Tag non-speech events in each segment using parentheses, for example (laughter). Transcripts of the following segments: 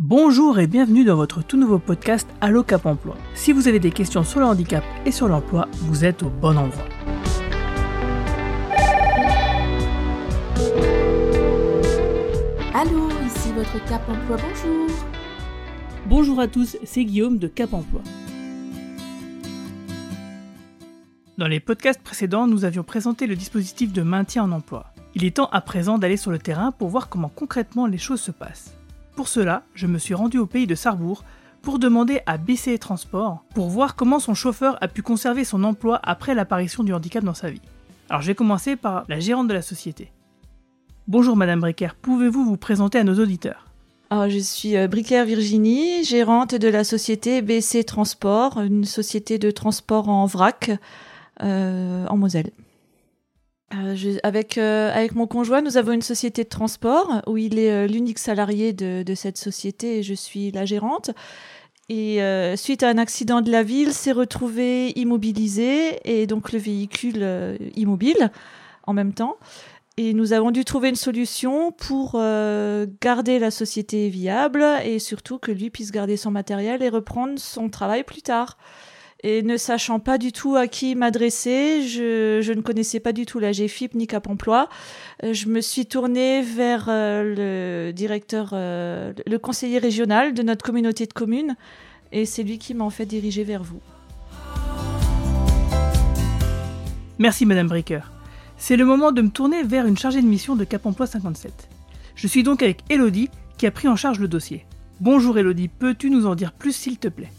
Bonjour et bienvenue dans votre tout nouveau podcast Allo Cap Emploi. Si vous avez des questions sur le handicap et sur l'emploi, vous êtes au bon endroit. Allô, ici votre Cap Emploi, bonjour. Bonjour à tous, c'est Guillaume de Cap Emploi. Dans les podcasts précédents, nous avions présenté le dispositif de maintien en emploi. Il est temps à présent d'aller sur le terrain pour voir comment concrètement les choses se passent. Pour cela, je me suis rendu au pays de Sarrebourg pour demander à BCE Transport pour voir comment son chauffeur a pu conserver son emploi après l'apparition du handicap dans sa vie. Alors je vais commencer par la gérante de la société. Bonjour Madame Bricker, pouvez-vous vous présenter à nos auditeurs? Alors, je suis euh, Bricaire Virginie, gérante de la société BC Transport, une société de transport en vrac euh, en Moselle. Euh, avec, euh, avec mon conjoint, nous avons une société de transport où il est euh, l'unique salarié de, de cette société et je suis la gérante. Et suite à un accident de la ville, s'est retrouvé immobilisé et donc le véhicule immobile en même temps. Et nous avons dû trouver une solution pour garder la société viable et surtout que lui puisse garder son matériel et reprendre son travail plus tard. Et ne sachant pas du tout à qui m'adresser, je, ne connaissais pas du tout la GFIP ni Cap Emploi. Euh, Je me suis tournée vers euh, le directeur, euh, le conseiller régional de notre communauté de communes, et c'est lui qui m'a en fait dirigé vers vous. Merci Madame Bricker. C'est le moment de me tourner vers une chargée de mission de Cap Emploi 57. Je suis donc avec Elodie qui a pris en charge le dossier. Bonjour Elodie, peux-tu nous en dire plus s'il te plaît?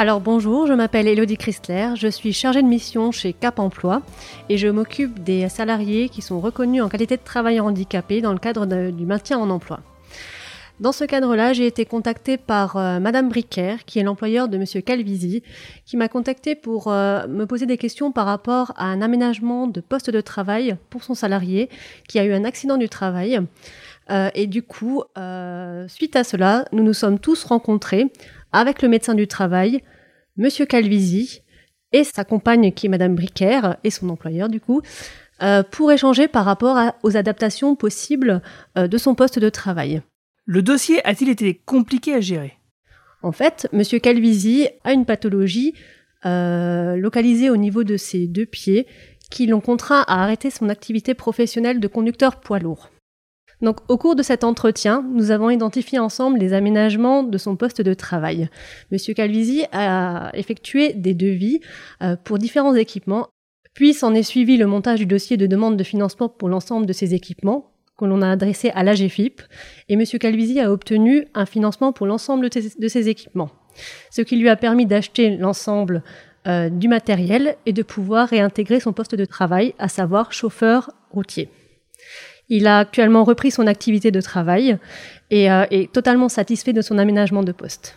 Alors bonjour, je m'appelle Elodie Christler, je suis chargée de mission chez Cap Emploi et je m'occupe des salariés qui sont reconnus en qualité de travailleurs handicapés dans le cadre du maintien en emploi. Dans ce cadre-là, j'ai été contactée par euh, Madame qui est l'employeur de Monsieur Calvisi, qui m'a contactée pour euh, me poser des questions par rapport à un aménagement de poste de travail pour son salarié qui a eu un accident du travail. Euh, et du coup, suite à cela, nous nous sommes tous rencontrés avec le médecin du travail, Monsieur Calvisi, et sa compagne qui est Madame Bricker, et son employeur du coup, euh, pour échanger par rapport à- aux adaptations possibles euh, de son poste de travail. Le dossier a-t-il été compliqué à gérer? En fait, Monsieur Calvisi a une pathologie euh, localisée au niveau de ses deux pieds qui l'ont contraint à arrêter son activité professionnelle de conducteur poids lourd. Donc, au cours de cet entretien, nous avons identifié ensemble les aménagements de son poste de travail. Monsieur Calvisi a effectué des devis euh, pour différents équipements, puis s'en est suivi le montage du dossier de demande de financement pour l'ensemble de ces équipements que l'on a adressé à l'AGFIP et M. Calvisi a obtenu un financement pour l'ensemble de ces équipements, ce qui lui a permis d'acheter l'ensemble euh, du matériel et de pouvoir réintégrer son poste de travail, à savoir chauffeur routier. Il a actuellement repris son activité de travail et euh, est totalement satisfait de son aménagement de poste.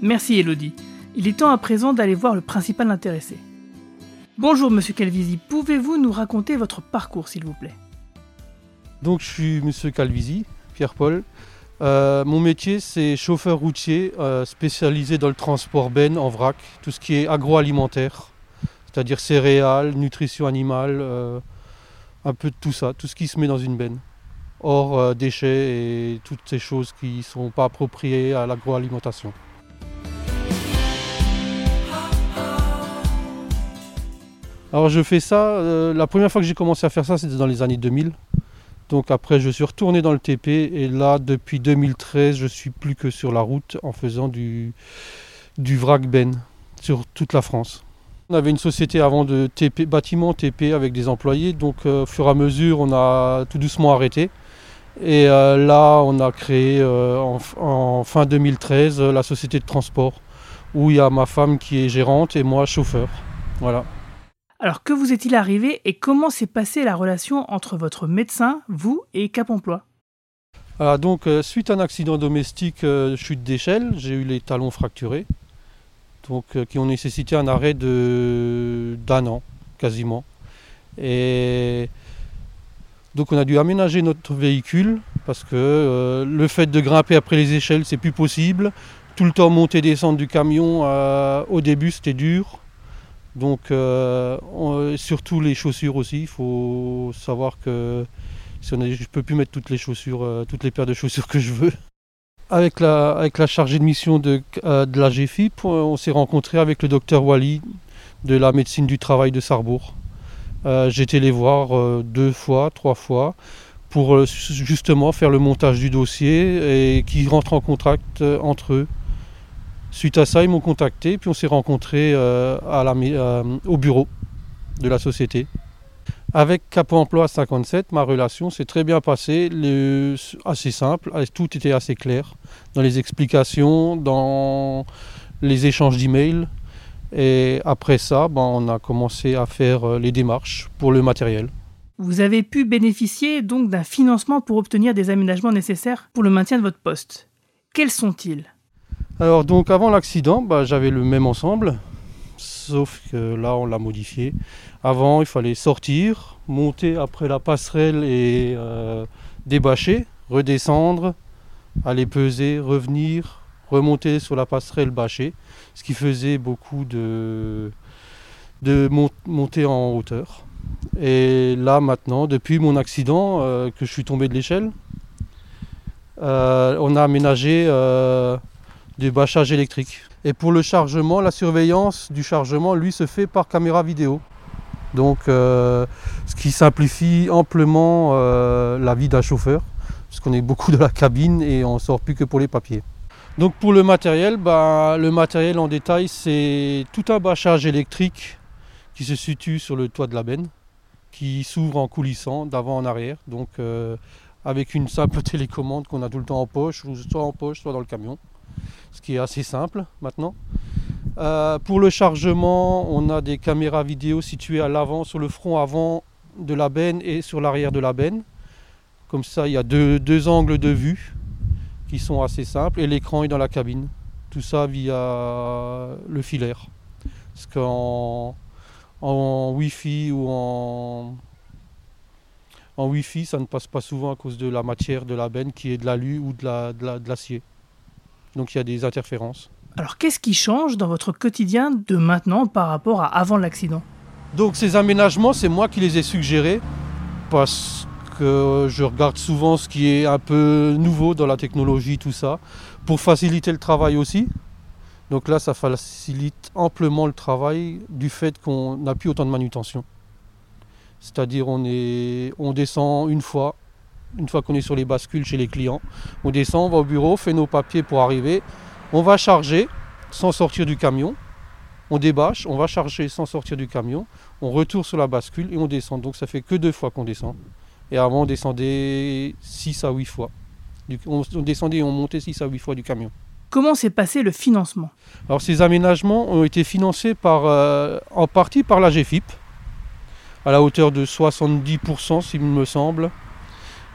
Merci Elodie. Il est temps à présent d'aller voir le principal intéressé. Bonjour Monsieur Calvisi, pouvez-vous nous raconter votre parcours s'il vous plaît? Donc je suis Monsieur Calvisi, Pierre-Paul. Euh, mon métier c'est chauffeur routier euh, spécialisé dans le transport ben en vrac, tout ce qui est agroalimentaire, c'est-à-dire céréales, nutrition animale, euh, un peu de tout ça, tout ce qui se met dans une benne. Hors euh, déchets et toutes ces choses qui ne sont pas appropriées à l'agroalimentation. Alors je fais ça, euh, la première fois que j'ai commencé à faire ça c'était dans les années 2000. Donc après, je suis retourné dans le TP et là, depuis 2013, je suis plus que sur la route en faisant du, du vrac ben sur toute la France. On avait une société avant de TP, bâtiment TP avec des employés, donc euh, au fur et à mesure, on a tout doucement arrêté. Et euh, là, on a créé euh, en, en fin 2013 euh, la société de transport où il y a ma femme qui est gérante et moi chauffeur. Voilà. Alors que vous est-il arrivé et comment s'est passée la relation entre votre médecin, vous et Cap Emploi? Voilà, donc suite à un accident domestique, chute d'échelle, j'ai eu les talons fracturés, donc euh, qui ont nécessité un arrêt d'un an quasiment. Et donc on a dû aménager notre véhicule parce que euh, le fait de grimper après les échelles, c'est plus possible. Tout le temps monter et descendre du camion, euh, au début c'était dur. Donc on- surtout les chaussures aussi, il faut savoir que je ne peux plus mettre toutes les chaussures, toutes les paires de chaussures que je veux. Avec la, chargée de mission de, euh, la GFIP, on s'est rencontré avec le docteur Wally de la médecine du travail de Sarrebourg. Euh, été les voir euh, deux fois, trois fois, pour euh, justement faire le montage du dossier et qui rentrent en contact euh, entre eux. Suite à ça, ils m'ont contacté, puis on s'est rencontrés euh, à la euh, au bureau de la société. Avec Cap Emploi 57, ma relation s'est très bien passée, le- assez simple, tout était assez clair dans les explications, dans les échanges d'emails. Et après ça, ben, on a commencé à faire euh, les démarches pour le matériel. Vous avez pu bénéficier donc d'un financement pour obtenir des aménagements nécessaires pour le maintien de votre poste. Quels sont-ils? Alors donc avant l'accident, bah, j'avais le même ensemble, sauf que là on l'a modifié. Avant il fallait sortir, monter après la passerelle et euh, débâcher, redescendre, aller peser, revenir, remonter sur la passerelle, bâcher, ce qui faisait beaucoup de, de en hauteur. Et là maintenant, depuis mon accident, euh, que je suis tombé de l'échelle, euh, on a aménagé du bâchage électrique. Et pour le chargement, la surveillance du chargement, lui, se fait par caméra vidéo. Donc, euh, ce qui simplifie amplement euh, la vie d'un chauffeur, parce qu'on est beaucoup dans la cabine et on sort plus que pour les papiers. Donc, pour le matériel, bah, le matériel en détail, c'est tout un bâchage électrique qui se situe sur le toit de la benne, qui s'ouvre en coulissant d'avant en arrière. Donc, euh, avec une simple (laughs) télécommande qu'on a tout le temps en poche, soit en poche, soit dans le camion, ce qui est assez simple maintenant. Euh, pour le chargement, on a des caméras vidéo situées à l'avant, sur le front avant de la benne et sur l'arrière de la benne. Comme ça, il y a deux, angles de vue qui sont assez simples et l'écran est dans la cabine. Tout ça via le filaire. Parce qu'en en Wi-Fi ou en, Wi-Fi, ça ne passe pas souvent à cause de la matière de la benne qui est de l'alu ou de l'acier. Donc il y a des interférences. Alors qu'est-ce qui change dans votre quotidien de maintenant par rapport à avant l'accident? Donc ces aménagements, c'est moi qui les ai suggérés parce que je regarde souvent ce qui est un peu nouveau dans la technologie, tout ça, pour faciliter le travail aussi. Donc là, ça facilite amplement le travail du fait qu'on n'a plus autant de manutention. C'est-à-dire on, est, on descend une fois, une fois qu'on est sur les bascules chez les clients, on descend, on va au bureau, fait nos papiers pour arriver, on va charger sans sortir du camion, on débâche, on va charger sans sortir du camion, on retourne sur la bascule et on descend. Donc ça fait que deux fois qu'on descend. Et avant on descendait 6 à 8 fois. On, on descendait et on montait 6 à 8 fois du camion. Comment s'est passé le financement? Alors ces aménagements ont été financés par, euh, en partie par la GFIP, à la hauteur de 70% s'il me semble.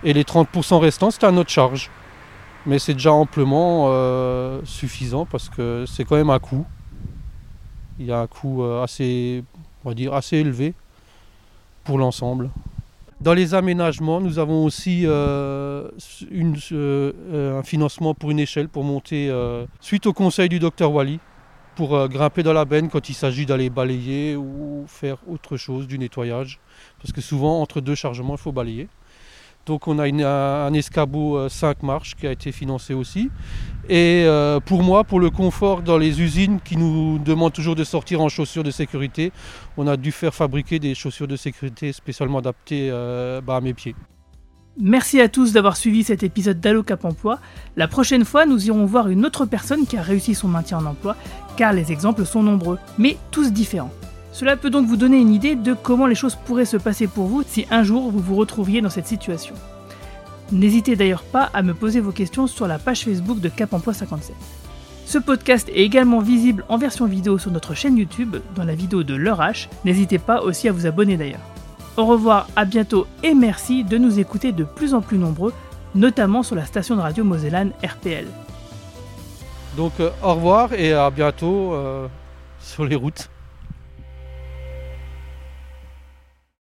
Et les 30% restants, c'était à notre charge. Mais c'est déjà amplement euh, suffisant parce que c'est quand même un coût. Il y a un coût euh, assez, on va dire, assez élevé pour l'ensemble. Dans les aménagements, nous avons aussi euh, un financement pour une échelle pour monter, suite au conseil du docteur Wally, pour grimper dans la benne quand il s'agit d'aller balayer ou faire autre chose, du nettoyage. Parce que souvent, entre deux chargements, il faut balayer. Donc on a un, escabeau 5 marches qui a été financé aussi. Et euh, pour moi, pour le confort dans les usines qui nous demandent toujours de sortir en chaussures de sécurité, on a dû faire fabriquer des chaussures de sécurité spécialement adaptées euh, bah, à mes pieds. Merci à tous d'avoir suivi cet épisode d'Allo Cap Emploi. La prochaine fois, nous irons voir une autre personne qui a réussi son maintien en emploi, car les exemples sont nombreux, mais tous différents. Cela peut donc vous donner une idée de comment les choses pourraient se passer pour vous si un jour vous vous retrouviez dans cette situation. N'hésitez d'ailleurs pas à me poser vos questions sur la page Facebook de Cap Emploi 57. Ce podcast est également visible en version vidéo sur notre chaîne YouTube, dans la vidéo de Leur H. N'hésitez pas aussi à vous abonner d'ailleurs. Au revoir, à bientôt et merci de nous écouter de plus en plus nombreux, notamment sur la station de radio Mosellane RPL. Donc euh, au revoir et à bientôt euh, sur les routes.